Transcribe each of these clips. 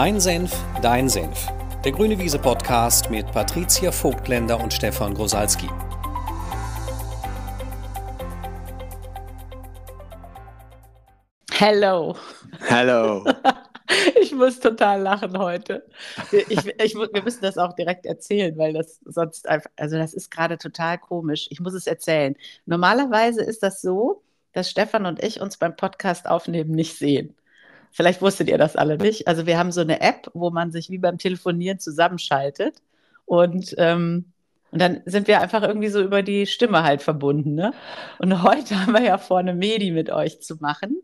Mein Senf, dein Senf. Der Grüne Wiese Podcast mit Patricia Vogtländer und Stefan Grosalski. Hello. Hello. Ich muss total lachen heute. Ich, ich, wir müssen das auch direkt erzählen, weil das sonst einfach, also das ist gerade total komisch. Ich muss es erzählen. Normalerweise ist das so, dass Stefan und ich uns beim Podcast aufnehmen nicht sehen. Vielleicht wusstet ihr das alle nicht. Also wir haben so eine App, wo man sich wie beim Telefonieren zusammenschaltet und ähm, und dann sind wir einfach irgendwie so über die Stimme halt verbunden. Ne? Und heute haben wir ja vor, eine Medi mit euch zu machen.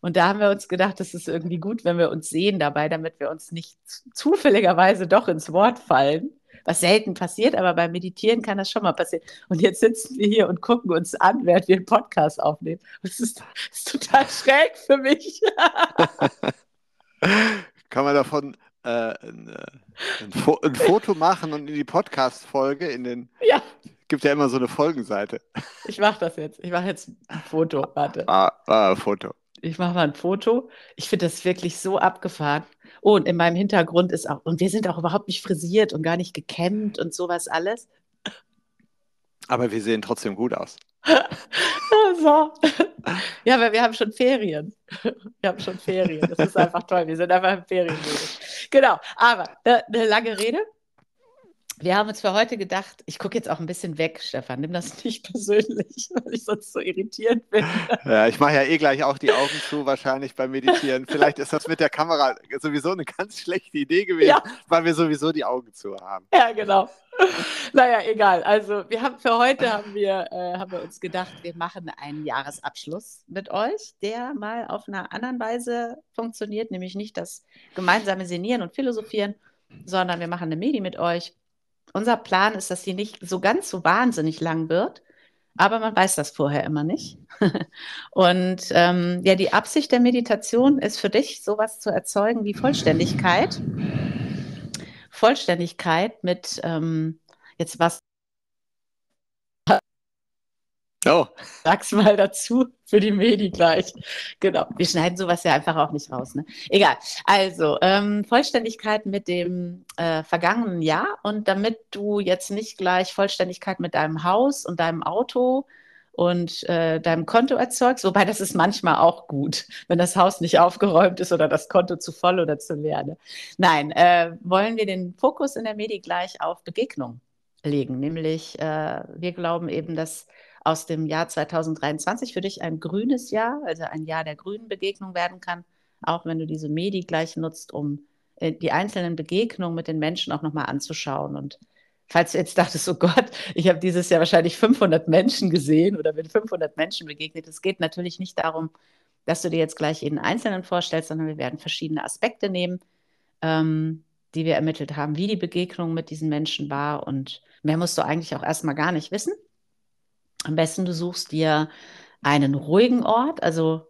Und da haben wir uns gedacht, das ist irgendwie gut, wenn wir uns sehen dabei, damit wir uns nicht zufälligerweise doch ins Wort fallen. Was selten passiert, aber beim Meditieren kann das schon mal passieren. Und jetzt sitzen wir hier und gucken uns an, während wir einen Podcast aufnehmen. Das ist, das ist total schräg für mich. kann man davon äh, ein, äh, ein, Fo ein, Foto machen und in die Podcast-Folge in den. Ja. Gibt ja immer so eine Folgenseite. Ich mache das jetzt. Ich mache jetzt ein Foto. Warte. Ah, ah Foto. Ich mache mal ein Foto. Ich finde das wirklich so abgefahren. Oh, und in meinem Hintergrund ist auch, und wir sind auch überhaupt nicht frisiert und gar nicht gekämmt und sowas alles. Aber wir sehen trotzdem gut aus. so. Ja, aber wir haben schon Ferien. Wir haben schon Ferien. Das ist einfach toll. Wir sind einfach im Ferienmodus. Genau. Aber eine, eine lange Rede. Wir haben uns für heute gedacht, ich gucke jetzt auch ein bisschen weg, Stefan. Nimm das nicht persönlich, weil ich sonst so irritierend bin. Ja, ich mache ja eh gleich auch die Augen zu, wahrscheinlich beim Meditieren. Vielleicht ist das mit der Kamera sowieso eine ganz schlechte Idee gewesen, ja. weil wir sowieso die Augen zu haben. Ja, genau. Naja, egal. Also wir haben für heute haben wir, äh, haben wir uns gedacht, wir machen einen Jahresabschluss mit euch, der mal auf einer anderen Weise funktioniert, nämlich nicht das gemeinsame Senieren und Philosophieren, sondern wir machen eine Medi mit euch unser Plan ist, dass sie nicht so ganz so wahnsinnig lang wird, aber man weiß das vorher immer nicht. Und ähm, ja, die Absicht der Meditation ist für dich, sowas zu erzeugen wie Vollständigkeit. Vollständigkeit mit ähm, jetzt was Oh. Sag's mal dazu für die Medi gleich. Genau. Wir schneiden sowas ja einfach auch nicht raus. Ne? Egal. Also, ähm, Vollständigkeit mit dem äh, vergangenen Jahr und damit du jetzt nicht gleich Vollständigkeit mit deinem Haus und deinem Auto und äh, deinem Konto erzeugst, wobei das ist manchmal auch gut, wenn das Haus nicht aufgeräumt ist oder das Konto zu voll oder zu leer. Ne? Nein, äh, wollen wir den Fokus in der Medi gleich auf Begegnung legen. Nämlich, äh, wir glauben eben, dass aus dem Jahr 2023 für dich ein grünes Jahr, also ein Jahr der grünen Begegnung werden kann, auch wenn du diese Medi gleich nutzt, um äh, die einzelnen Begegnungen mit den Menschen auch nochmal anzuschauen. Und falls du jetzt dachtest, oh Gott, ich habe dieses Jahr wahrscheinlich 500 Menschen gesehen oder bin 500 Menschen begegnet, es geht natürlich nicht darum, dass du dir jetzt gleich jeden Einzelnen vorstellst, sondern wir werden verschiedene Aspekte nehmen, ähm, die wir ermittelt haben, wie die Begegnung mit diesen Menschen war. Und mehr musst du eigentlich auch erstmal gar nicht wissen. Am besten du suchst dir einen ruhigen Ort. Also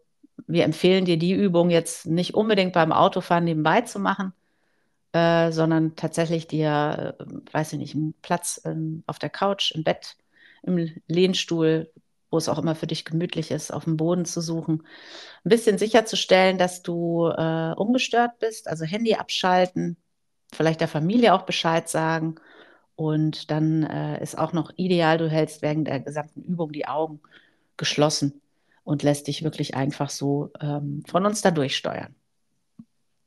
wir empfehlen dir die Übung jetzt nicht unbedingt beim Autofahren nebenbei zu machen, äh, sondern tatsächlich dir, äh, weiß ich nicht, einen Platz äh, auf der Couch, im Bett, im Lehnstuhl, wo es auch immer für dich gemütlich ist, auf dem Boden zu suchen. Ein bisschen sicherzustellen, dass du äh, ungestört bist, also Handy abschalten, vielleicht der Familie auch Bescheid sagen und dann äh, ist auch noch ideal, du hältst während der gesamten Übung die Augen geschlossen und lässt dich wirklich einfach so ähm, von uns da durchsteuern.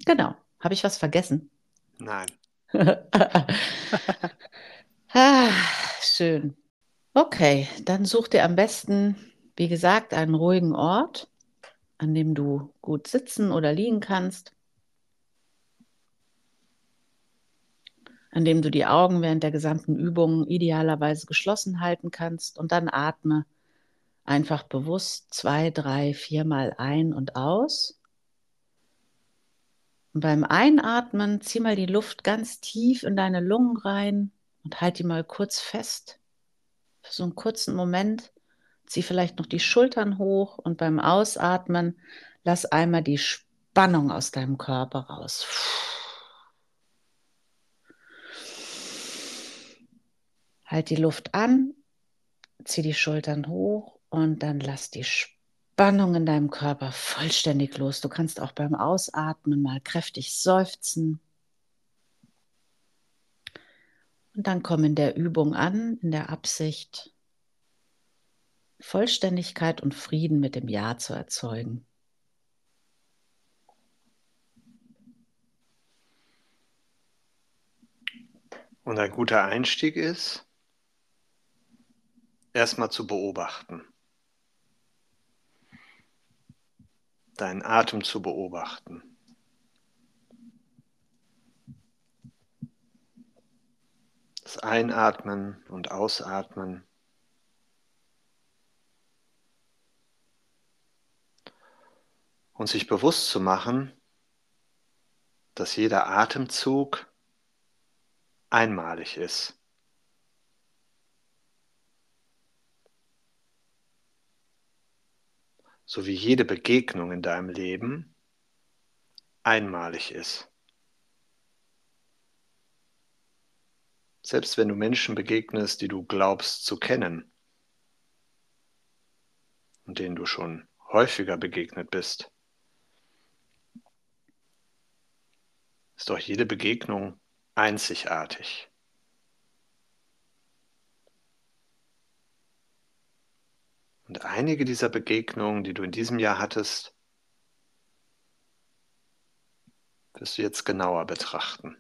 Genau. Habe ich was vergessen? Nein. ah, schön. Okay, dann such dir am besten, wie gesagt, einen ruhigen Ort, an dem du gut sitzen oder liegen kannst. An dem du die Augen während der gesamten Übung idealerweise geschlossen halten kannst und dann atme einfach bewusst zwei, drei, viermal ein und aus. Und beim Einatmen zieh mal die Luft ganz tief in deine Lungen rein und halt die mal kurz fest. Für so einen kurzen Moment zieh vielleicht noch die Schultern hoch und beim Ausatmen lass einmal die Spannung aus deinem Körper raus. Halt die Luft an, zieh die Schultern hoch und dann lass die Spannung in deinem Körper vollständig los. Du kannst auch beim Ausatmen mal kräftig seufzen. Und dann komm in der Übung an, in der Absicht, Vollständigkeit und Frieden mit dem Ja zu erzeugen. Und ein guter Einstieg ist, erstmal zu beobachten. deinen Atem zu beobachten. Das Einatmen und Ausatmen. Und sich bewusst zu machen, dass jeder Atemzug einmalig ist. So wie jede Begegnung in deinem Leben einmalig ist. Selbst wenn du Menschen begegnest, die du glaubst zu kennen und denen du schon häufiger begegnet bist, ist doch jede Begegnung einzigartig. Und einige dieser Begegnungen, die du in diesem Jahr hattest, wirst du jetzt genauer betrachten.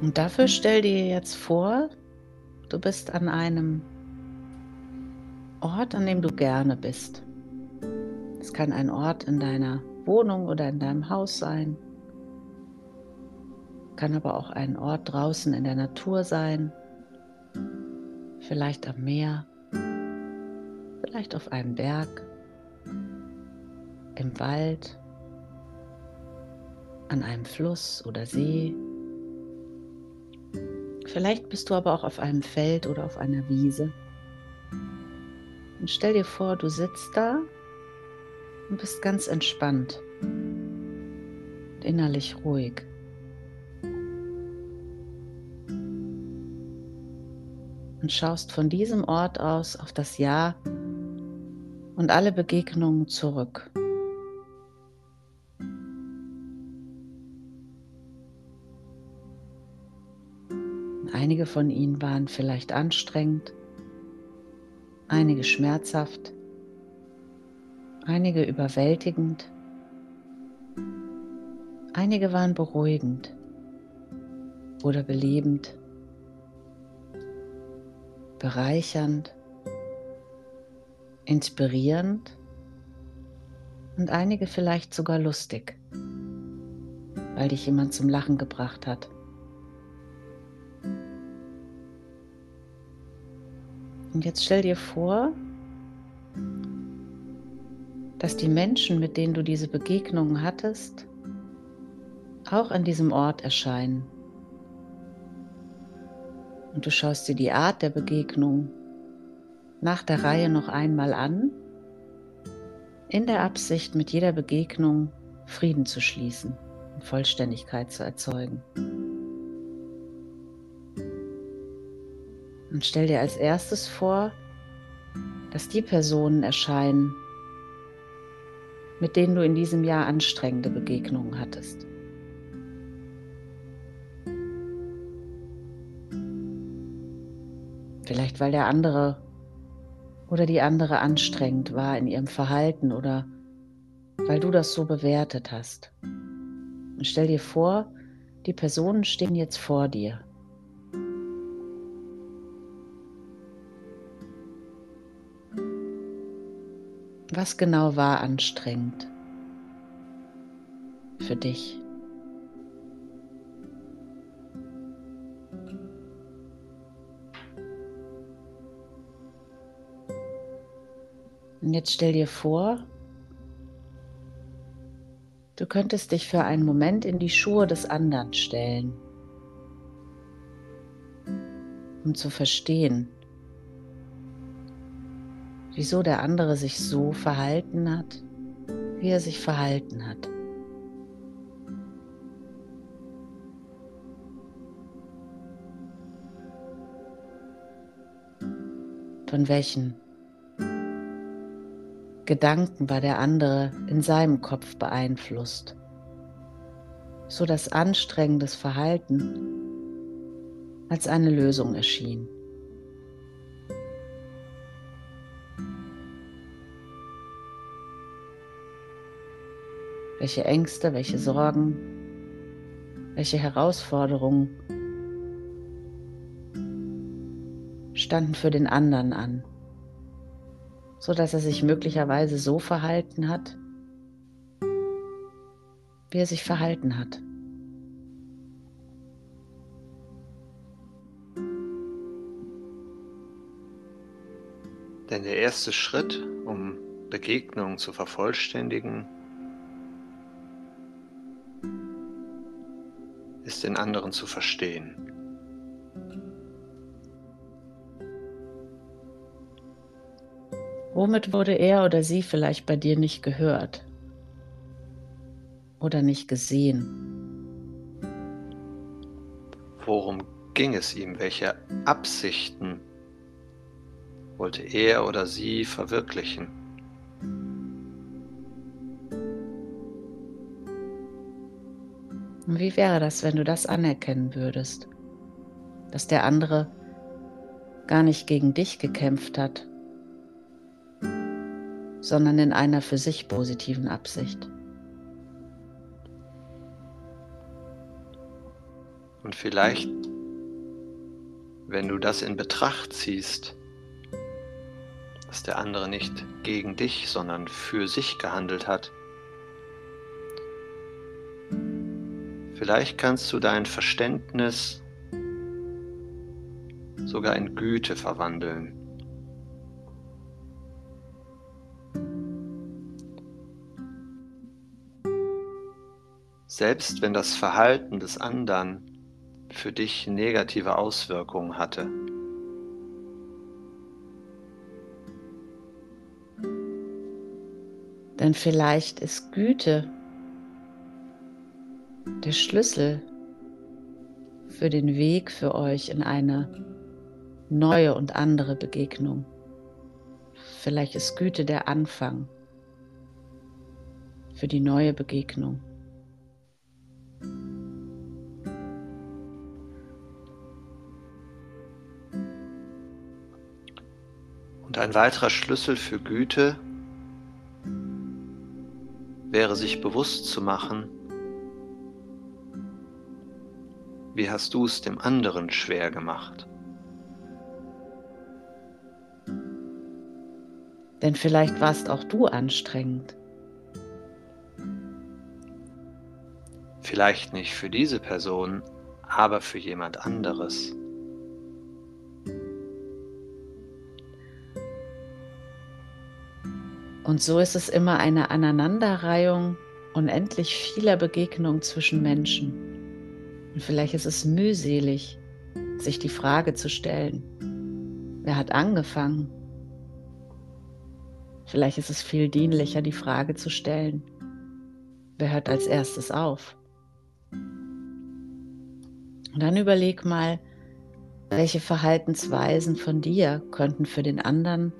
Und dafür stell dir jetzt vor, du bist an einem Ort, an dem du gerne bist. Es kann ein Ort in deiner Wohnung oder in deinem Haus sein kann aber auch ein Ort draußen in der Natur sein, vielleicht am Meer, vielleicht auf einem Berg, im Wald, an einem Fluss oder See. Vielleicht bist du aber auch auf einem Feld oder auf einer Wiese. Und stell dir vor, du sitzt da und bist ganz entspannt, innerlich ruhig. Und schaust von diesem Ort aus auf das Jahr und alle Begegnungen zurück. Einige von ihnen waren vielleicht anstrengend, einige schmerzhaft, einige überwältigend, einige waren beruhigend oder belebend bereichernd, inspirierend und einige vielleicht sogar lustig, weil dich jemand zum Lachen gebracht hat. Und jetzt stell dir vor, dass die Menschen, mit denen du diese Begegnungen hattest, auch an diesem Ort erscheinen und du schaust dir die Art der Begegnung nach der Reihe noch einmal an, in der Absicht, mit jeder Begegnung Frieden zu schließen und Vollständigkeit zu erzeugen. Und stell dir als erstes vor, dass die Personen erscheinen, mit denen du in diesem Jahr anstrengende Begegnungen hattest. Vielleicht weil der andere oder die andere anstrengend war in ihrem Verhalten oder weil du das so bewertet hast. Und stell dir vor, die Personen stehen jetzt vor dir. Was genau war anstrengend für dich? Und jetzt stell dir vor, du könntest dich für einen Moment in die Schuhe des anderen stellen, um zu verstehen, wieso der andere sich so verhalten hat, wie er sich verhalten hat. Von welchen Gedanken war der andere in seinem Kopf beeinflusst, so dass anstrengendes Verhalten als eine Lösung erschien. Welche Ängste, welche Sorgen, welche Herausforderungen standen für den anderen an, so dass er sich möglicherweise so verhalten hat, wie er sich verhalten hat. Denn der erste Schritt, um Begegnungen zu vervollständigen, ist den anderen zu verstehen. Womit wurde er oder sie vielleicht bei dir nicht gehört oder nicht gesehen? Worum ging es ihm? Welche Absichten wollte er oder sie verwirklichen? Und wie wäre das, wenn du das anerkennen würdest, dass der andere gar nicht gegen dich gekämpft hat, sondern in einer für sich positiven Absicht? Und vielleicht, wenn du das in Betracht ziehst, dass der andere nicht gegen dich, sondern für sich gehandelt hat, Vielleicht kannst du dein Verständnis sogar in Güte verwandeln. Selbst wenn das Verhalten des anderen für dich negative Auswirkungen hatte. Denn vielleicht ist Güte der Schlüssel für den Weg für euch in eine neue und andere Begegnung. Vielleicht ist Güte der Anfang für die neue Begegnung. Und ein weiterer Schlüssel für Güte wäre sich bewusst zu machen, Wie hast du es dem anderen schwer gemacht? Denn vielleicht warst auch du anstrengend. Vielleicht nicht für diese Person, aber für jemand anderes. Und so ist es immer eine Aneinanderreihung unendlich vieler Begegnungen zwischen Menschen. Und vielleicht ist es mühselig, sich die Frage zu stellen, wer hat angefangen? Vielleicht ist es viel dienlicher, die Frage zu stellen, wer hört als erstes auf? Und dann überleg mal, welche Verhaltensweisen von dir könnten für den anderen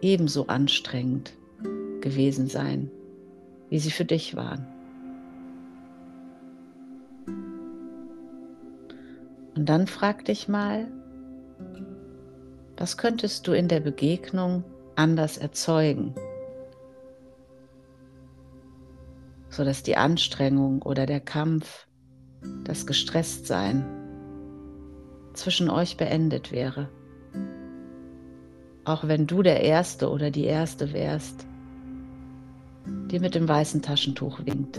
ebenso anstrengend gewesen sein, wie sie für dich waren. Und dann frag dich mal, was könntest du in der Begegnung anders erzeugen, sodass die Anstrengung oder der Kampf, das Gestresstsein zwischen euch beendet wäre. Auch wenn du der Erste oder die Erste wärst, die mit dem weißen Taschentuch winkt.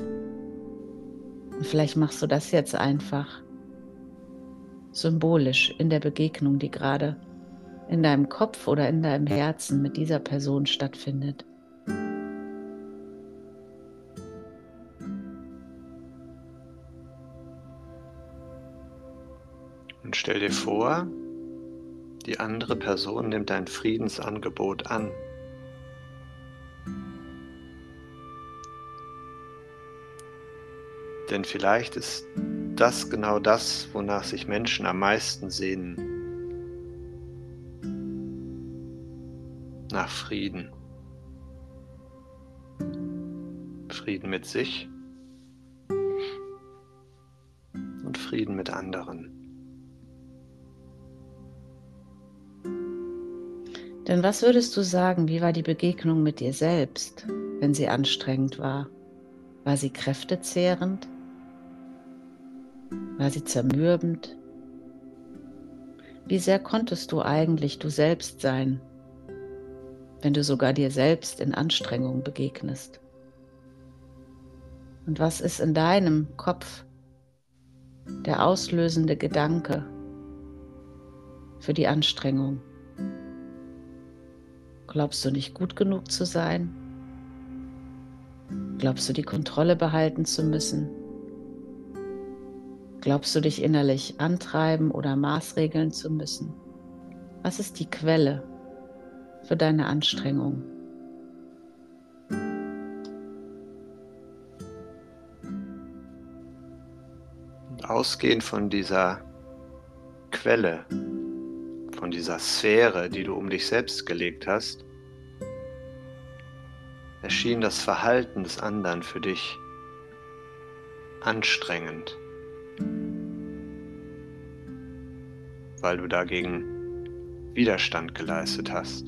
Und vielleicht machst du das jetzt einfach symbolisch in der Begegnung, die gerade in deinem Kopf oder in deinem Herzen mit dieser Person stattfindet. Und stell dir vor, die andere Person nimmt dein Friedensangebot an. Denn vielleicht ist das genau das, wonach sich Menschen am meisten sehnen. nach Frieden. Frieden mit sich und Frieden mit anderen. Denn was würdest du sagen, wie war die Begegnung mit dir selbst, wenn sie anstrengend war? War sie kräftezehrend? War sie zermürbend? Wie sehr konntest du eigentlich du selbst sein, wenn du sogar dir selbst in Anstrengung begegnest? Und was ist in deinem Kopf der auslösende Gedanke für die Anstrengung? Glaubst du nicht gut genug zu sein? Glaubst du die Kontrolle behalten zu müssen? Glaubst du dich innerlich antreiben oder maßregeln zu müssen? Was ist die Quelle für deine Anstrengung? Ausgehend von dieser Quelle, von dieser Sphäre, die du um dich selbst gelegt hast, erschien das Verhalten des anderen für dich anstrengend, weil du dagegen Widerstand geleistet hast.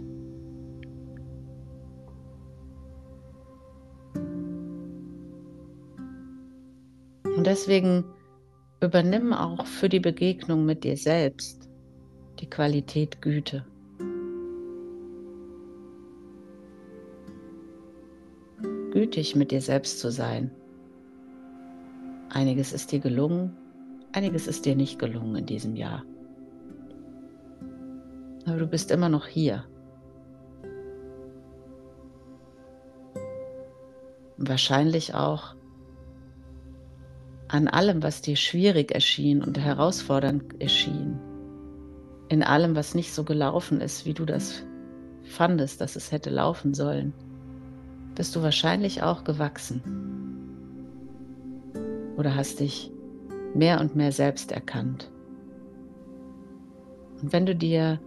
Und deswegen übernimm auch für die Begegnung mit dir selbst die Qualität Güte. Gütig mit dir selbst zu sein. Einiges ist dir gelungen, einiges ist dir nicht gelungen in diesem Jahr. Aber du bist immer noch hier. Und wahrscheinlich auch an allem, was dir schwierig erschien und herausfordernd erschien, in allem, was nicht so gelaufen ist, wie du das fandest, dass es hätte laufen sollen, bist du wahrscheinlich auch gewachsen. Oder hast dich mehr und mehr selbst erkannt. Und wenn du dir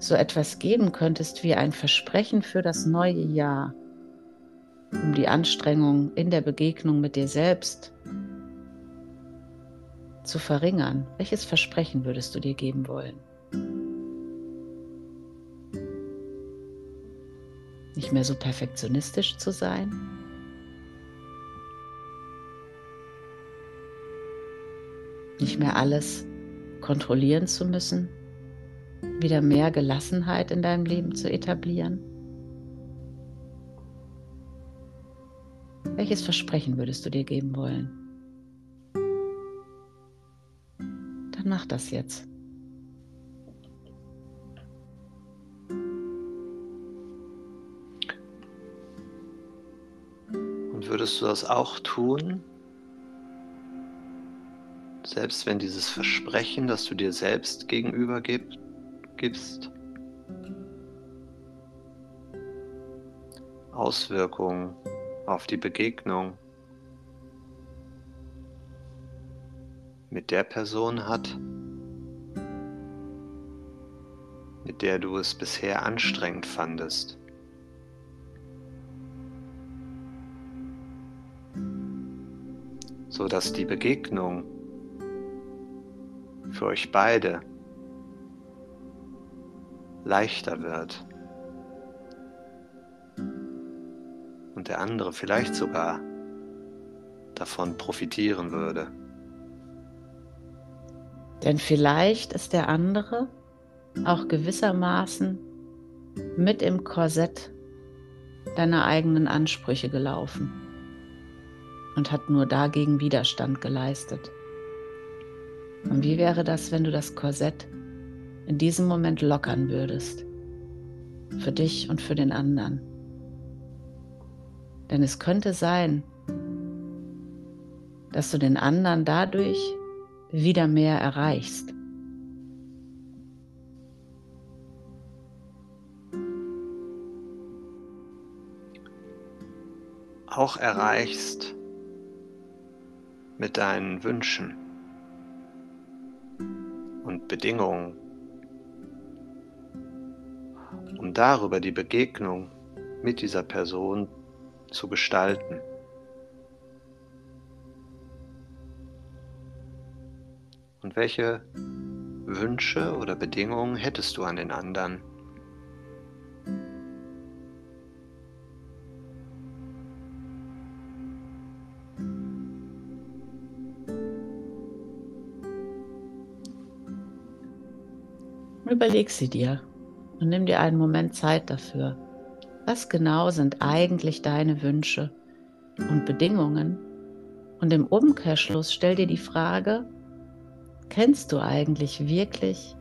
so etwas geben könntest wie ein Versprechen für das neue Jahr, um die Anstrengung in der Begegnung mit dir selbst zu verringern, welches Versprechen würdest du dir geben wollen? Nicht mehr so perfektionistisch zu sein? Nicht mehr alles kontrollieren zu müssen? Wieder mehr Gelassenheit in deinem Leben zu etablieren? Welches Versprechen würdest du dir geben wollen? dann mach das jetzt. Und würdest du das auch tun, selbst wenn dieses Versprechen, das du dir selbst gegenüber gib, gibst, Auswirkungen auf die Begegnung mit der Person hat, mit der du es bisher anstrengend fandest. so dass die Begegnung für euch beide leichter wird und der andere vielleicht sogar davon profitieren würde. Denn vielleicht ist der andere auch gewissermaßen mit im Korsett deiner eigenen Ansprüche gelaufen und hat nur dagegen Widerstand geleistet. Und wie wäre das, wenn du das Korsett in diesem Moment lockern würdest? Für dich und für den anderen. Denn es könnte sein, dass du den anderen dadurch wieder mehr erreichst. Auch erreichst mit deinen Wünschen und Bedingungen, um darüber die Begegnung mit dieser Person zu gestalten. Und welche Wünsche oder Bedingungen hättest du an den anderen? Überleg sie dir und nimm dir einen Moment Zeit dafür. Was genau sind eigentlich deine Wünsche und Bedingungen? Und im Umkehrschluss stell dir die Frage, kennst du eigentlich wirklich,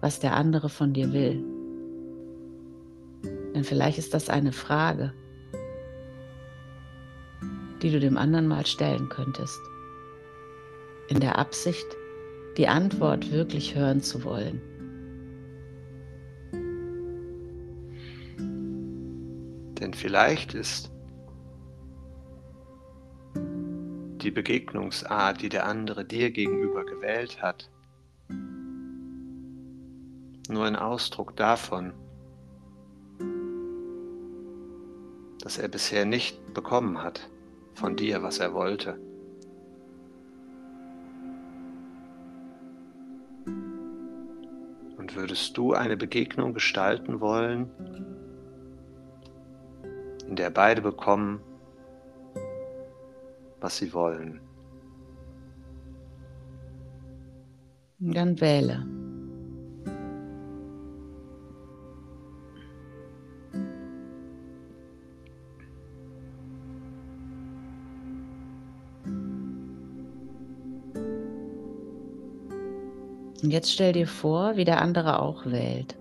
was der andere von dir will? Denn vielleicht ist das eine Frage, die du dem anderen mal stellen könntest, in der Absicht, die Antwort wirklich hören zu wollen. Vielleicht ist die Begegnungsart, die der andere dir gegenüber gewählt hat, nur ein Ausdruck davon, dass er bisher nicht bekommen hat von dir, was er wollte. Und würdest du eine Begegnung gestalten wollen, in der beide bekommen, was sie wollen. Dann wähle. Und jetzt stell dir vor, wie der andere auch wählt.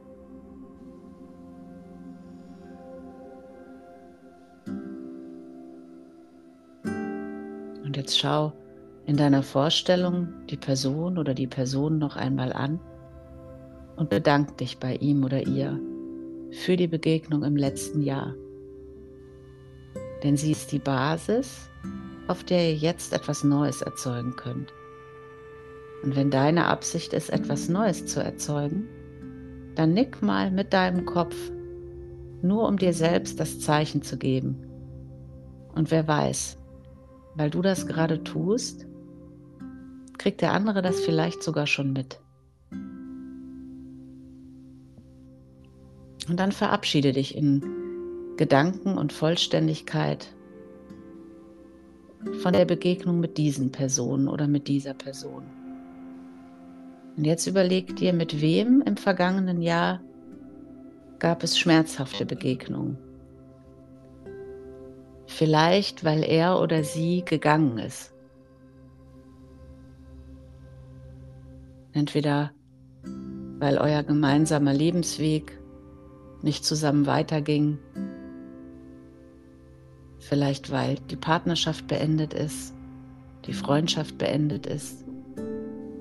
Jetzt schau in deiner Vorstellung die Person oder die Person noch einmal an und bedank dich bei ihm oder ihr für die Begegnung im letzten Jahr. Denn sie ist die Basis, auf der ihr jetzt etwas Neues erzeugen könnt. Und wenn deine Absicht ist, etwas Neues zu erzeugen, dann nick mal mit deinem Kopf, nur um dir selbst das Zeichen zu geben. Und wer weiß, weil du das gerade tust, kriegt der andere das vielleicht sogar schon mit. Und dann verabschiede dich in Gedanken und Vollständigkeit von der Begegnung mit diesen Personen oder mit dieser Person. Und jetzt überleg dir, mit wem im vergangenen Jahr gab es schmerzhafte Begegnungen. Vielleicht, weil er oder sie gegangen ist. Entweder weil euer gemeinsamer Lebensweg nicht zusammen weiterging. Vielleicht weil die Partnerschaft beendet ist, die Freundschaft beendet ist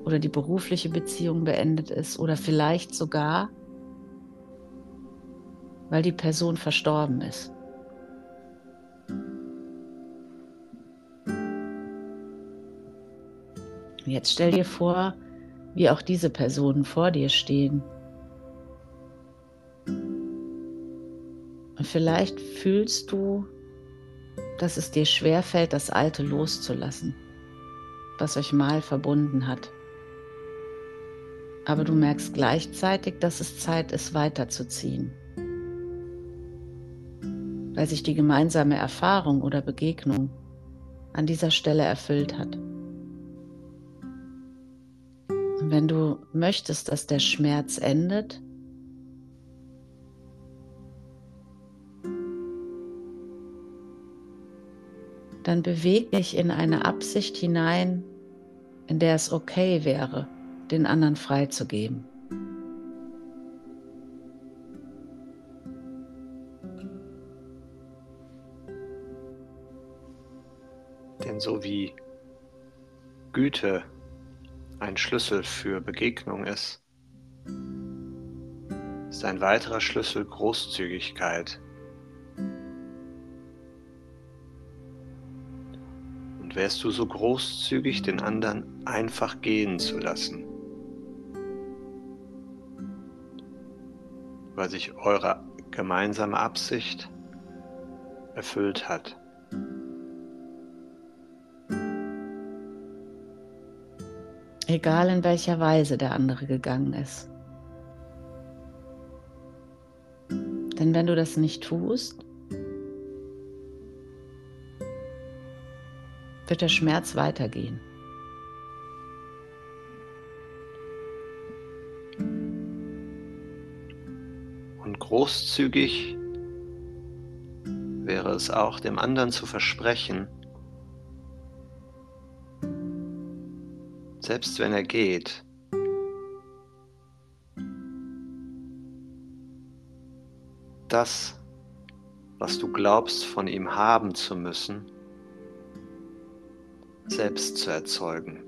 oder die berufliche Beziehung beendet ist oder vielleicht sogar weil die Person verstorben ist. Jetzt stell dir vor, wie auch diese Personen vor dir stehen. Und vielleicht fühlst du, dass es dir schwerfällt, das Alte loszulassen, was euch mal verbunden hat. Aber du merkst gleichzeitig, dass es Zeit ist, weiterzuziehen, weil sich die gemeinsame Erfahrung oder Begegnung an dieser Stelle erfüllt hat. Wenn du möchtest, dass der Schmerz endet, dann bewege dich in eine Absicht hinein, in der es okay wäre, den anderen freizugeben. Denn so wie Güte ein Schlüssel für Begegnung ist, ist ein weiterer Schlüssel Großzügigkeit. Und wärst du so großzügig, den anderen einfach gehen zu lassen, weil sich eure gemeinsame Absicht erfüllt hat. Egal in welcher Weise der andere gegangen ist. Denn wenn du das nicht tust, wird der Schmerz weitergehen. Und großzügig wäre es auch, dem anderen zu versprechen, selbst wenn er geht, das, was du glaubst von ihm haben zu müssen, selbst zu erzeugen,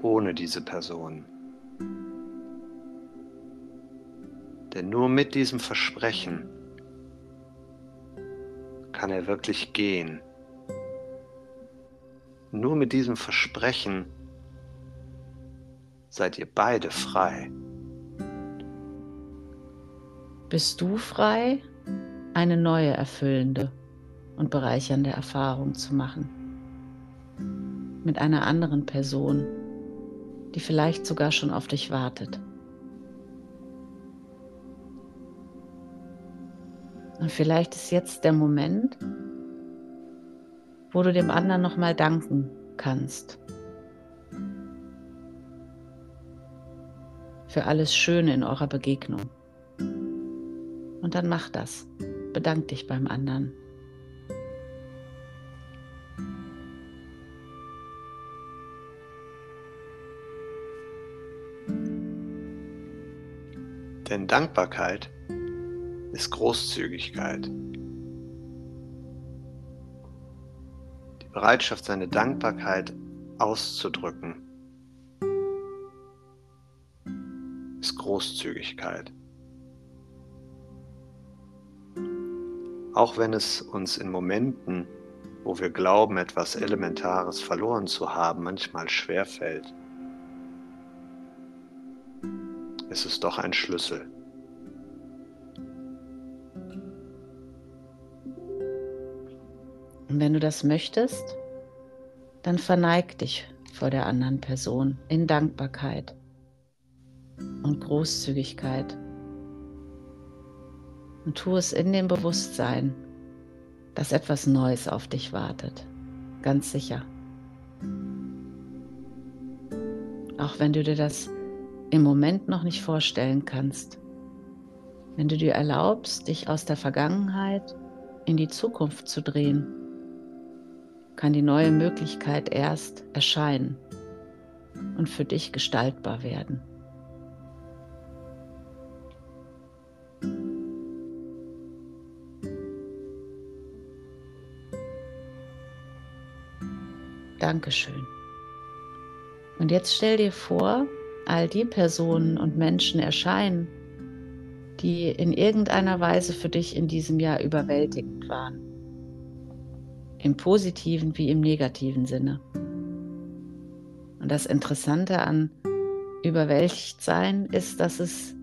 ohne diese Person. Denn nur mit diesem Versprechen kann er wirklich gehen. Nur mit diesem Versprechen seid ihr beide frei. Bist du frei, eine neue erfüllende und bereichernde Erfahrung zu machen. Mit einer anderen Person, die vielleicht sogar schon auf dich wartet. Und vielleicht ist jetzt der Moment, wo du dem anderen nochmal danken kannst. Für alles Schöne in eurer Begegnung. Und dann mach das. Bedank dich beim anderen. Denn Dankbarkeit ist Großzügigkeit. Bereitschaft, seine Dankbarkeit auszudrücken, ist Großzügigkeit. Auch wenn es uns in Momenten, wo wir glauben, etwas Elementares verloren zu haben, manchmal schwerfällt, ist es doch ein Schlüssel. Und wenn du das möchtest, dann verneig dich vor der anderen Person in Dankbarkeit und Großzügigkeit. Und tu es in dem Bewusstsein, dass etwas Neues auf dich wartet. Ganz sicher. Auch wenn du dir das im Moment noch nicht vorstellen kannst. Wenn du dir erlaubst, dich aus der Vergangenheit in die Zukunft zu drehen, kann die neue Möglichkeit erst erscheinen und für dich gestaltbar werden. Dankeschön. Und jetzt stell dir vor, all die Personen und Menschen erscheinen, die in irgendeiner Weise für dich in diesem Jahr überwältigend waren. Im positiven wie im negativen Sinne. Und das Interessante an überwältigt sein ist, dass es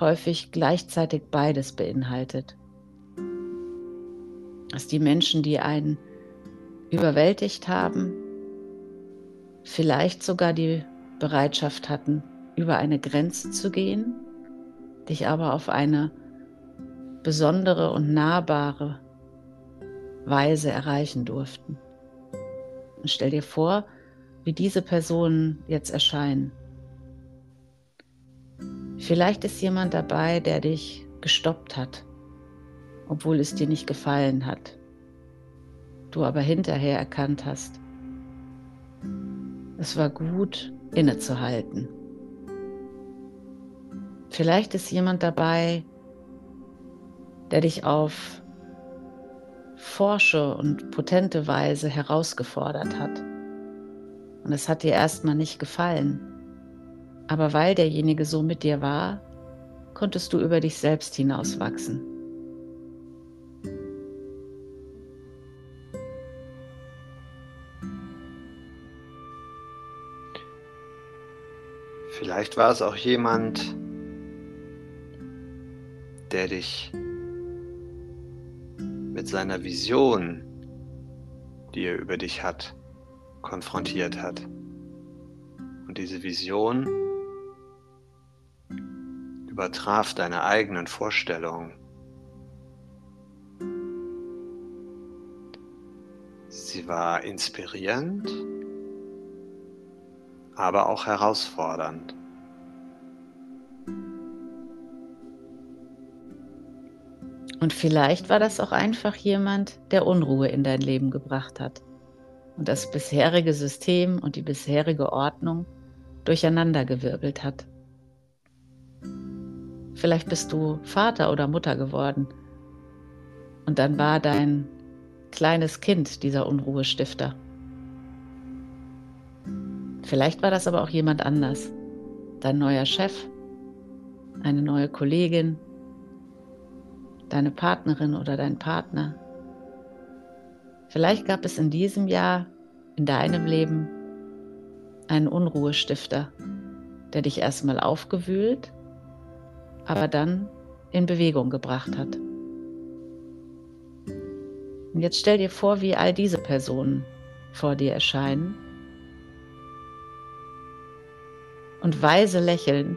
häufig gleichzeitig beides beinhaltet. Dass die Menschen, die einen überwältigt haben, vielleicht sogar die Bereitschaft hatten, über eine Grenze zu gehen, dich aber auf eine besondere und nahbare Weise erreichen durften. Und stell dir vor, wie diese Personen jetzt erscheinen. Vielleicht ist jemand dabei, der dich gestoppt hat, obwohl es dir nicht gefallen hat. Du aber hinterher erkannt hast, es war gut, innezuhalten. Vielleicht ist jemand dabei, der dich auf forsche und potente Weise herausgefordert hat. Und es hat dir erstmal nicht gefallen. Aber weil derjenige so mit dir war, konntest du über dich selbst hinauswachsen. Vielleicht war es auch jemand, der dich mit seiner Vision, die er über dich hat, konfrontiert hat. Und diese Vision übertraf deine eigenen Vorstellungen. Sie war inspirierend, aber auch herausfordernd. Und vielleicht war das auch einfach jemand, der Unruhe in dein Leben gebracht hat und das bisherige System und die bisherige Ordnung durcheinandergewirbelt hat. Vielleicht bist du Vater oder Mutter geworden und dann war dein kleines Kind dieser Unruhestifter. Vielleicht war das aber auch jemand anders, dein neuer Chef, eine neue Kollegin, deine Partnerin oder dein Partner. Vielleicht gab es in diesem Jahr in deinem Leben einen Unruhestifter, der dich erstmal aufgewühlt, aber dann in Bewegung gebracht hat. Und jetzt stell dir vor, wie all diese Personen vor dir erscheinen und weise lächeln,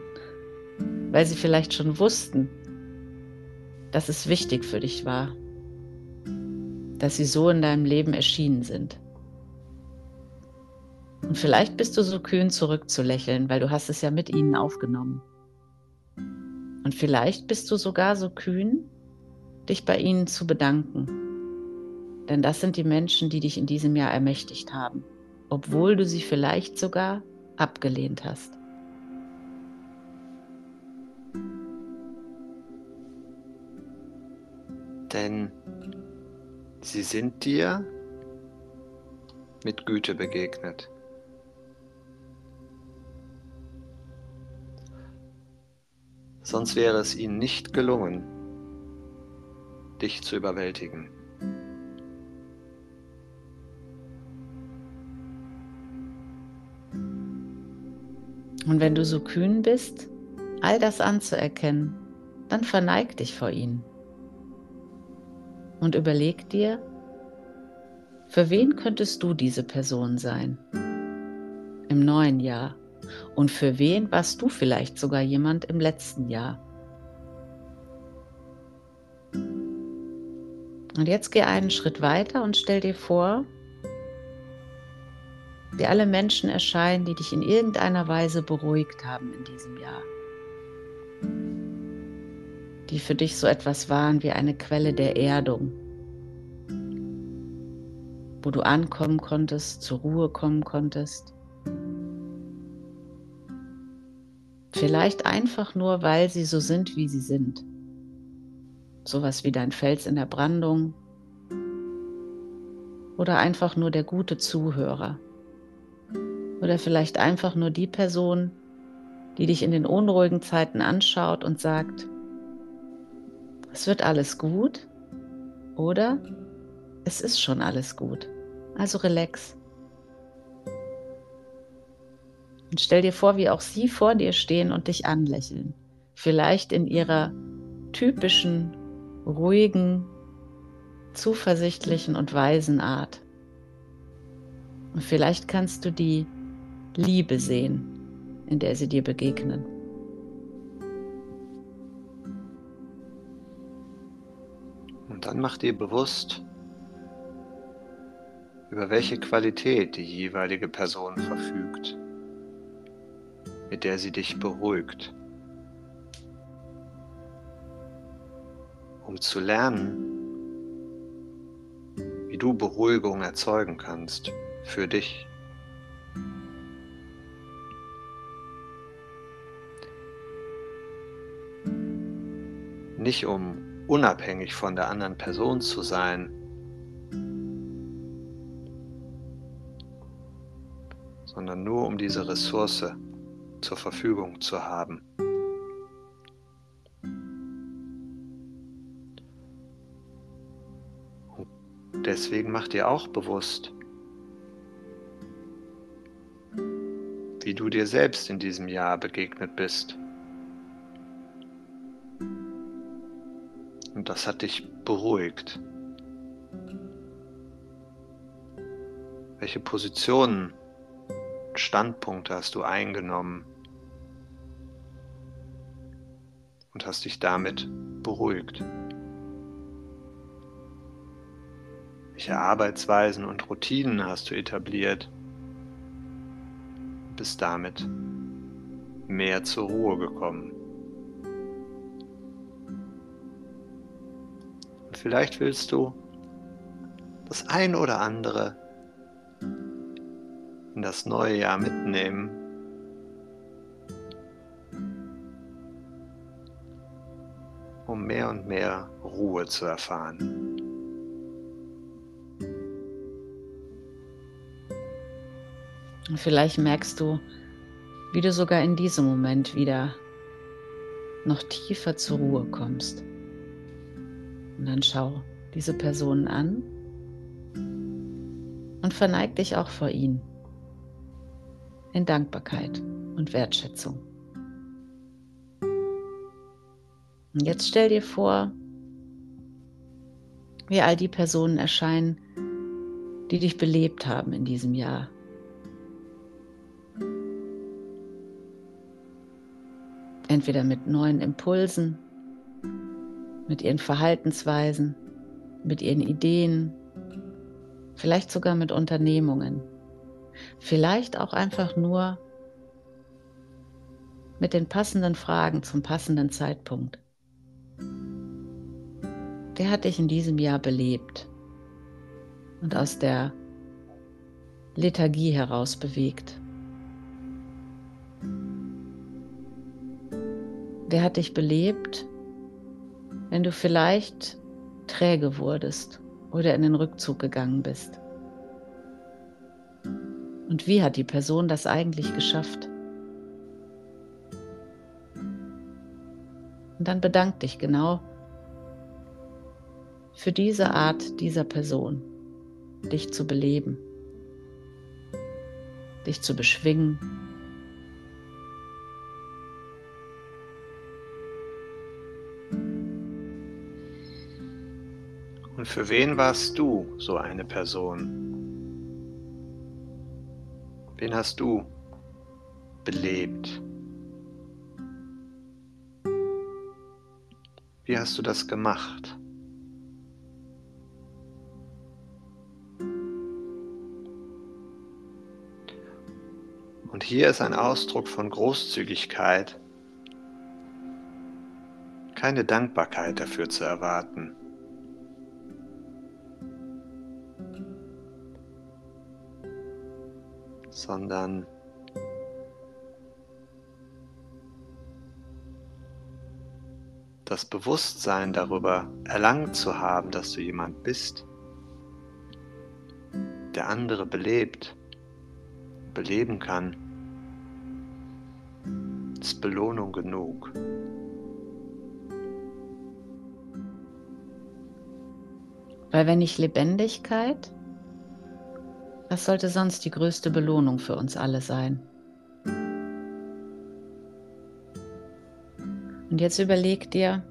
weil sie vielleicht schon wussten, dass es wichtig für dich war, dass sie so in deinem Leben erschienen sind. Und vielleicht bist du so kühn zurückzulächeln, weil du hast es ja mit ihnen aufgenommen. Und vielleicht bist du sogar so kühn, dich bei ihnen zu bedanken. Denn das sind die Menschen, die dich in diesem Jahr ermächtigt haben, obwohl du sie vielleicht sogar abgelehnt hast. Denn sie sind dir mit Güte begegnet. Sonst wäre es ihnen nicht gelungen, dich zu überwältigen. Und wenn du so kühn bist, all das anzuerkennen, dann verneig dich vor ihnen und überleg dir, für wen könntest du diese Person sein? Im neuen Jahr. Und für wen warst du vielleicht sogar jemand im letzten Jahr. Und jetzt geh einen Schritt weiter und stell dir vor, wie alle Menschen erscheinen, die dich in irgendeiner Weise beruhigt haben in diesem Jahr die für dich so etwas waren wie eine Quelle der Erdung, wo du ankommen konntest, zur Ruhe kommen konntest. Vielleicht einfach nur, weil sie so sind, wie sie sind. Sowas wie dein Fels in der Brandung oder einfach nur der gute Zuhörer. Oder vielleicht einfach nur die Person, die dich in den unruhigen Zeiten anschaut und sagt, es wird alles gut oder es ist schon alles gut. Also relax. Und stell dir vor, wie auch sie vor dir stehen und dich anlächeln. Vielleicht in ihrer typischen, ruhigen, zuversichtlichen und weisen Art. Und vielleicht kannst du die Liebe sehen, in der sie dir begegnen. Und dann mach dir bewusst, über welche Qualität die jeweilige Person verfügt, mit der sie dich beruhigt. Um zu lernen, wie du Beruhigung erzeugen kannst für dich. Nicht um unabhängig von der anderen Person zu sein, sondern nur um diese Ressource zur Verfügung zu haben. Deswegen mach dir auch bewusst, wie du dir selbst in diesem Jahr begegnet bist. Und das hat dich beruhigt. Welche Positionen, Standpunkte hast du eingenommen und hast dich damit beruhigt? Welche Arbeitsweisen und Routinen hast du etabliert? Bist damit mehr zur Ruhe gekommen. Vielleicht willst du das ein oder andere in das neue Jahr mitnehmen. um mehr und mehr Ruhe zu erfahren. Vielleicht merkst du, wie du sogar in diesem Moment wieder noch tiefer zur Ruhe kommst. Und dann schau diese Personen an und verneig dich auch vor ihnen in Dankbarkeit und Wertschätzung. Und jetzt stell dir vor, wie all die Personen erscheinen, die dich belebt haben in diesem Jahr, entweder mit neuen Impulsen, mit ihren Verhaltensweisen, mit ihren Ideen, vielleicht sogar mit Unternehmungen, vielleicht auch einfach nur mit den passenden Fragen zum passenden Zeitpunkt. Der hat dich in diesem Jahr belebt und aus der Lethargie heraus bewegt. Der hat dich belebt, wenn du vielleicht träge wurdest oder in den Rückzug gegangen bist. Und wie hat die Person das eigentlich geschafft? Und dann bedank dich genau für diese Art dieser Person, dich zu beleben, dich zu beschwingen, Und für wen warst du so eine Person? Wen hast du belebt? Wie hast du das gemacht? Und hier ist ein Ausdruck von Großzügigkeit, keine Dankbarkeit dafür zu erwarten. Sondern das Bewusstsein darüber erlangt zu haben, dass du jemand bist, der andere belebt, beleben kann, ist Belohnung genug. Weil wenn ich Lebendigkeit was sollte sonst die größte Belohnung für uns alle sein? Und jetzt überleg dir,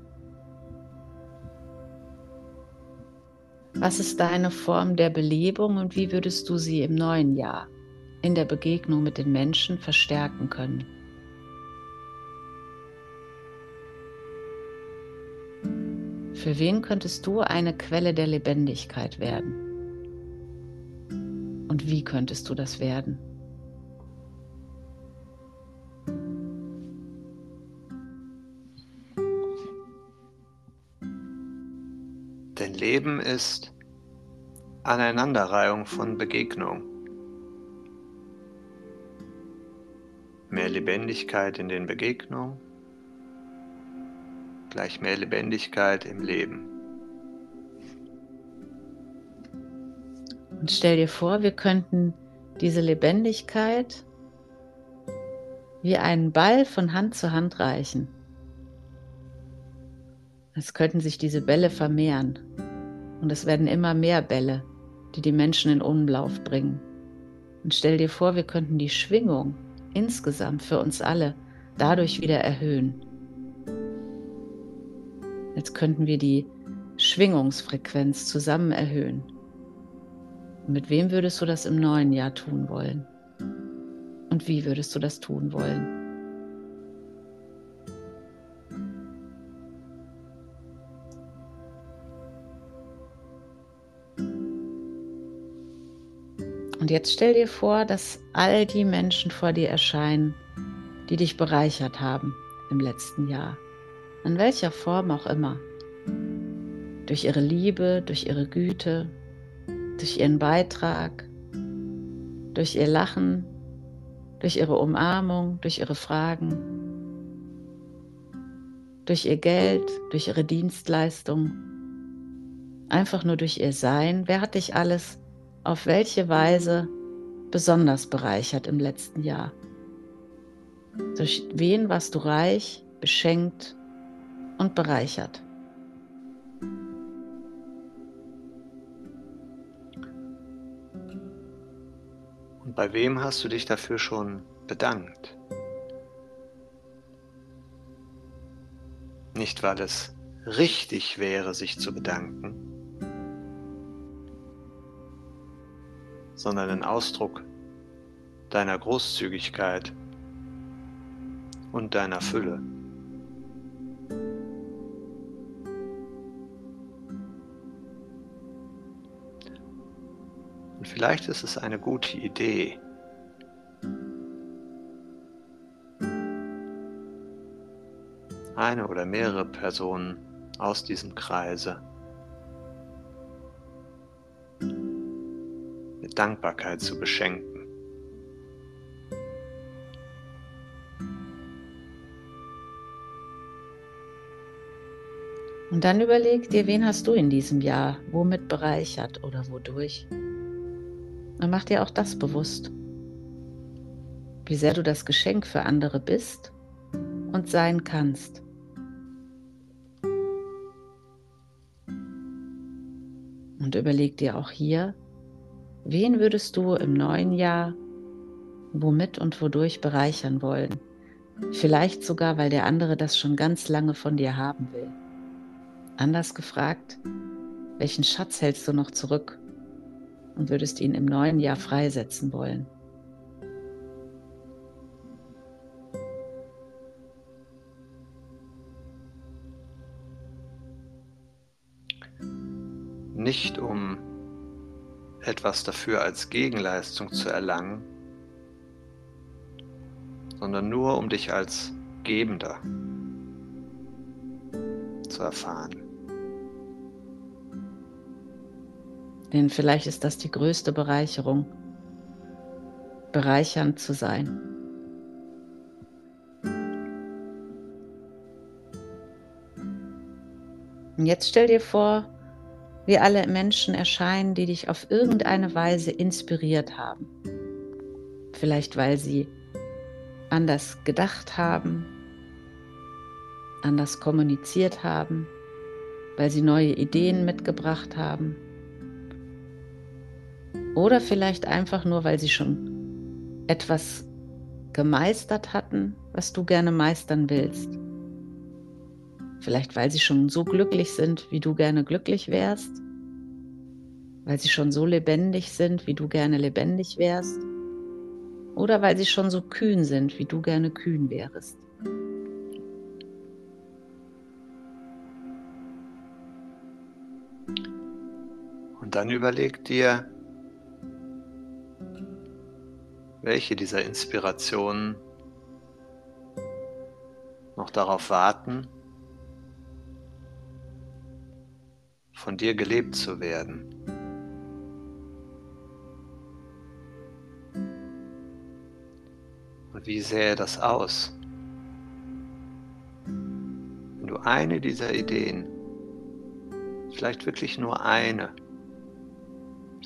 was ist deine Form der Belebung und wie würdest du sie im neuen Jahr in der Begegnung mit den Menschen verstärken können? Für wen könntest du eine Quelle der Lebendigkeit werden? Und wie könntest du das werden? Denn Leben ist Aneinanderreihung von Begegnung. Mehr Lebendigkeit in den Begegnungen, gleich mehr Lebendigkeit im Leben. Und stell dir vor, wir könnten diese Lebendigkeit wie einen Ball von Hand zu Hand reichen. Es könnten sich diese Bälle vermehren und es werden immer mehr Bälle, die die Menschen in Umlauf bringen. Und stell dir vor, wir könnten die Schwingung insgesamt für uns alle dadurch wieder erhöhen. Jetzt könnten wir die Schwingungsfrequenz zusammen erhöhen. Mit wem würdest du das im neuen Jahr tun wollen? Und wie würdest du das tun wollen? Und jetzt stell dir vor, dass all die Menschen vor dir erscheinen, die dich bereichert haben im letzten Jahr. In welcher Form auch immer. Durch ihre Liebe, durch ihre Güte, durch ihren Beitrag, durch ihr Lachen, durch ihre Umarmung, durch ihre Fragen, durch ihr Geld, durch ihre Dienstleistung, einfach nur durch ihr Sein. Wer hat dich alles auf welche Weise besonders bereichert im letzten Jahr? Durch wen warst du reich, beschenkt und bereichert? Und bei wem hast du dich dafür schon bedankt? Nicht, weil es richtig wäre, sich zu bedanken, sondern ein Ausdruck deiner Großzügigkeit und deiner Fülle. Und vielleicht ist es eine gute Idee, eine oder mehrere Personen aus diesem Kreise mit Dankbarkeit zu beschenken. Und dann überleg dir, wen hast du in diesem Jahr womit bereichert oder wodurch? Und mach dir auch das bewusst, wie sehr du das Geschenk für andere bist und sein kannst. Und überleg dir auch hier, wen würdest du im neuen Jahr womit und wodurch bereichern wollen? Vielleicht sogar, weil der andere das schon ganz lange von dir haben will. Anders gefragt, welchen Schatz hältst du noch zurück und würdest ihn im neuen Jahr freisetzen wollen? Nicht um etwas dafür als Gegenleistung zu erlangen, sondern nur um dich als Gebender zu erfahren. Denn vielleicht ist das die größte Bereicherung, bereichernd zu sein. Und jetzt stell dir vor, wie alle Menschen erscheinen, die dich auf irgendeine Weise inspiriert haben. Vielleicht weil sie anders gedacht haben, anders kommuniziert haben, weil sie neue Ideen mitgebracht haben oder vielleicht einfach nur, weil sie schon etwas gemeistert hatten, was du gerne meistern willst. Vielleicht weil sie schon so glücklich sind, wie du gerne glücklich wärst. Weil sie schon so lebendig sind, wie du gerne lebendig wärst. Oder weil sie schon so kühn sind, wie du gerne kühn wärst. Und dann überleg dir, welche dieser Inspirationen noch darauf warten, von dir gelebt zu werden. Und wie sähe das aus, wenn du eine dieser Ideen, vielleicht wirklich nur eine,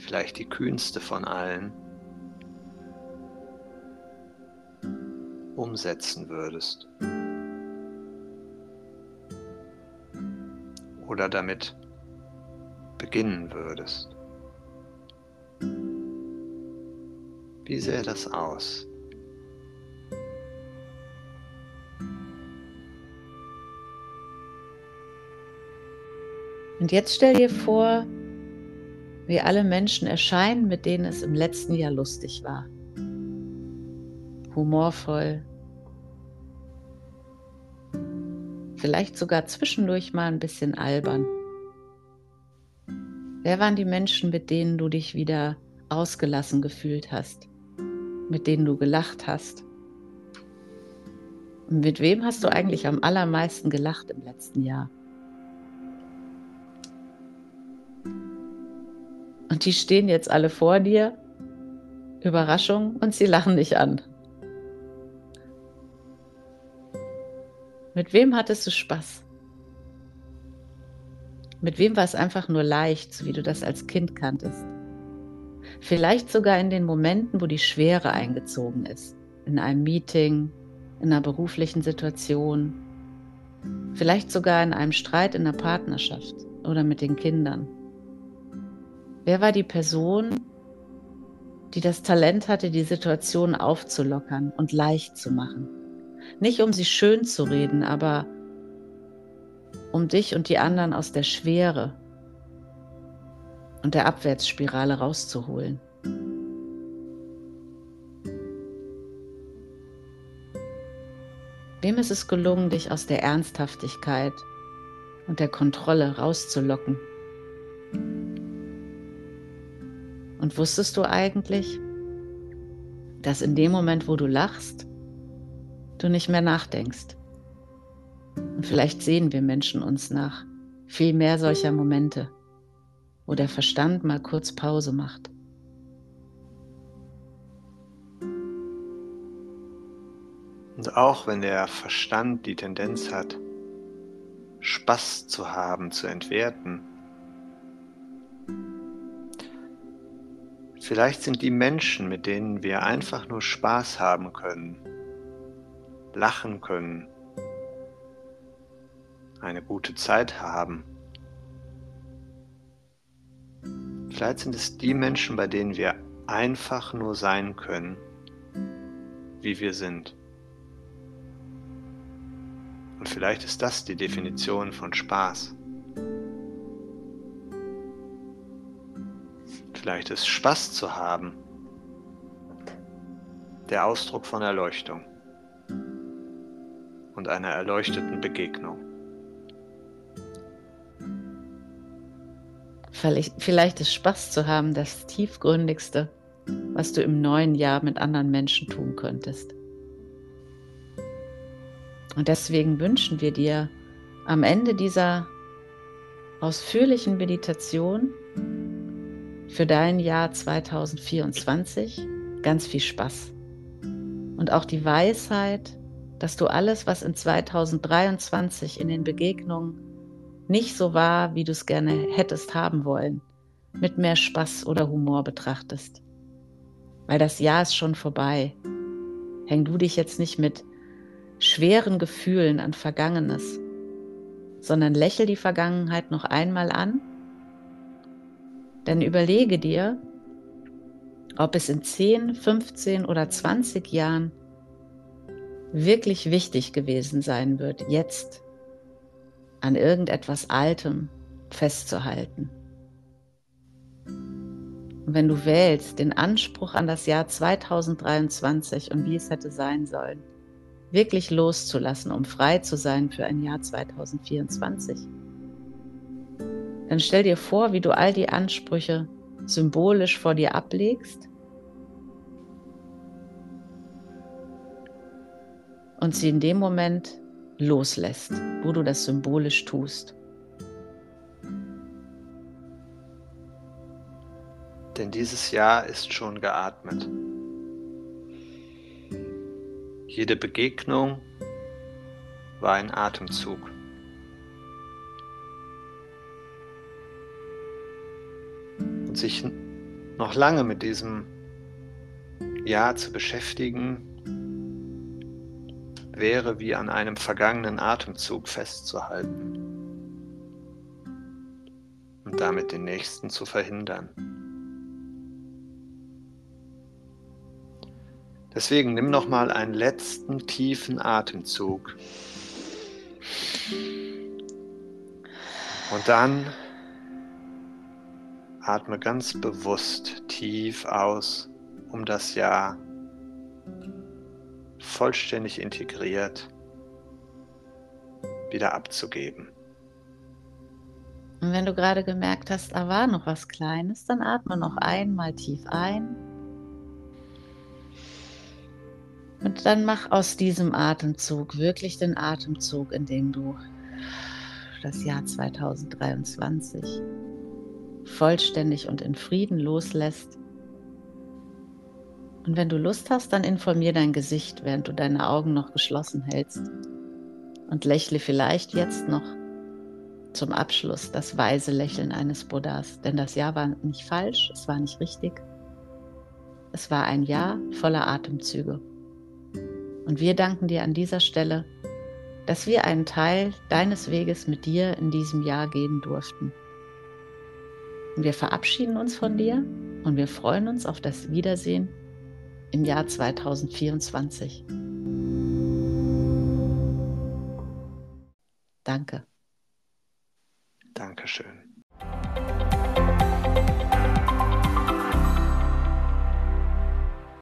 vielleicht die kühnste von allen, umsetzen würdest. Oder damit beginnen würdest. Wie sähe das aus? Und jetzt stell dir vor, wie alle Menschen erscheinen, mit denen es im letzten Jahr lustig war. Humorvoll. Vielleicht sogar zwischendurch mal ein bisschen albern. Wer waren die Menschen, mit denen du dich wieder ausgelassen gefühlt hast? Mit denen du gelacht hast? Und mit wem hast du eigentlich am allermeisten gelacht im letzten Jahr? Und die stehen jetzt alle vor dir. Überraschung und sie lachen dich an. Mit wem hattest du Spaß? Mit wem war es einfach nur leicht, so wie du das als Kind kanntest? Vielleicht sogar in den Momenten, wo die Schwere eingezogen ist. In einem Meeting, in einer beruflichen Situation, vielleicht sogar in einem Streit in der Partnerschaft oder mit den Kindern. Wer war die Person, die das Talent hatte, die Situation aufzulockern und leicht zu machen? Nicht um sie schön zu reden, aber um dich und die anderen aus der Schwere und der Abwärtsspirale rauszuholen. Wem ist es gelungen, dich aus der Ernsthaftigkeit und der Kontrolle rauszulocken? Und wusstest du eigentlich, dass in dem Moment, wo du lachst, du nicht mehr nachdenkst? Und vielleicht sehen wir Menschen uns nach viel mehr solcher Momente, wo der Verstand mal kurz Pause macht. Und auch wenn der Verstand die Tendenz hat, Spaß zu haben, zu entwerten, Vielleicht sind die Menschen, mit denen wir einfach nur Spaß haben können, lachen können, eine gute Zeit haben. Vielleicht sind es die Menschen, bei denen wir einfach nur sein können, wie wir sind. Und vielleicht ist das die Definition von Spaß. Vielleicht ist Spaß zu haben der Ausdruck von Erleuchtung und einer erleuchteten Begegnung. Vielleicht ist Spaß zu haben das tiefgründigste, was du im neuen Jahr mit anderen Menschen tun könntest. Und deswegen wünschen wir dir am Ende dieser ausführlichen Meditation für dein Jahr 2024 ganz viel Spaß. Und auch die Weisheit, dass du alles, was in 2023 in den Begegnungen nicht so war, wie du es gerne hättest haben wollen, mit mehr Spaß oder Humor betrachtest. Weil das Jahr ist schon vorbei. Häng du dich jetzt nicht mit schweren Gefühlen an Vergangenes, sondern lächel die Vergangenheit noch einmal an denn überlege dir, ob es in 10, 15 oder 20 Jahren wirklich wichtig gewesen sein wird, jetzt an irgendetwas Altem festzuhalten. Und wenn du wählst, den Anspruch an das Jahr 2023 und wie es hätte sein sollen, wirklich loszulassen, um frei zu sein für ein Jahr 2024, dann stell dir vor, wie du all die Ansprüche symbolisch vor dir ablegst und sie in dem Moment loslässt, wo du das symbolisch tust. Denn dieses Jahr ist schon geatmet. Jede Begegnung war ein Atemzug. und sich noch lange mit diesem Jahr zu beschäftigen, wäre wie an einem vergangenen Atemzug festzuhalten und damit den nächsten zu verhindern. Deswegen nimm noch mal einen letzten tiefen Atemzug. Und dann atme ganz bewusst tief aus, um das Jahr vollständig integriert wieder abzugeben. Und wenn du gerade gemerkt hast, da war noch was Kleines, dann atme noch einmal tief ein. Und dann mach aus diesem Atemzug wirklich den Atemzug, in dem du das Jahr 2023 vollständig und in Frieden loslässt. Und wenn du Lust hast, dann informier dein Gesicht, während du deine Augen noch geschlossen hältst. Und lächle vielleicht jetzt noch zum Abschluss das weise Lächeln eines Buddhas, denn das Jahr war nicht falsch, es war nicht richtig. Es war ein Jahr voller Atemzüge. Und wir danken dir an dieser Stelle, dass wir einen Teil deines Weges mit dir in diesem Jahr gehen durften. Und wir verabschieden uns von dir und wir freuen uns auf das Wiedersehen im Jahr 2024. Danke. Dankeschön.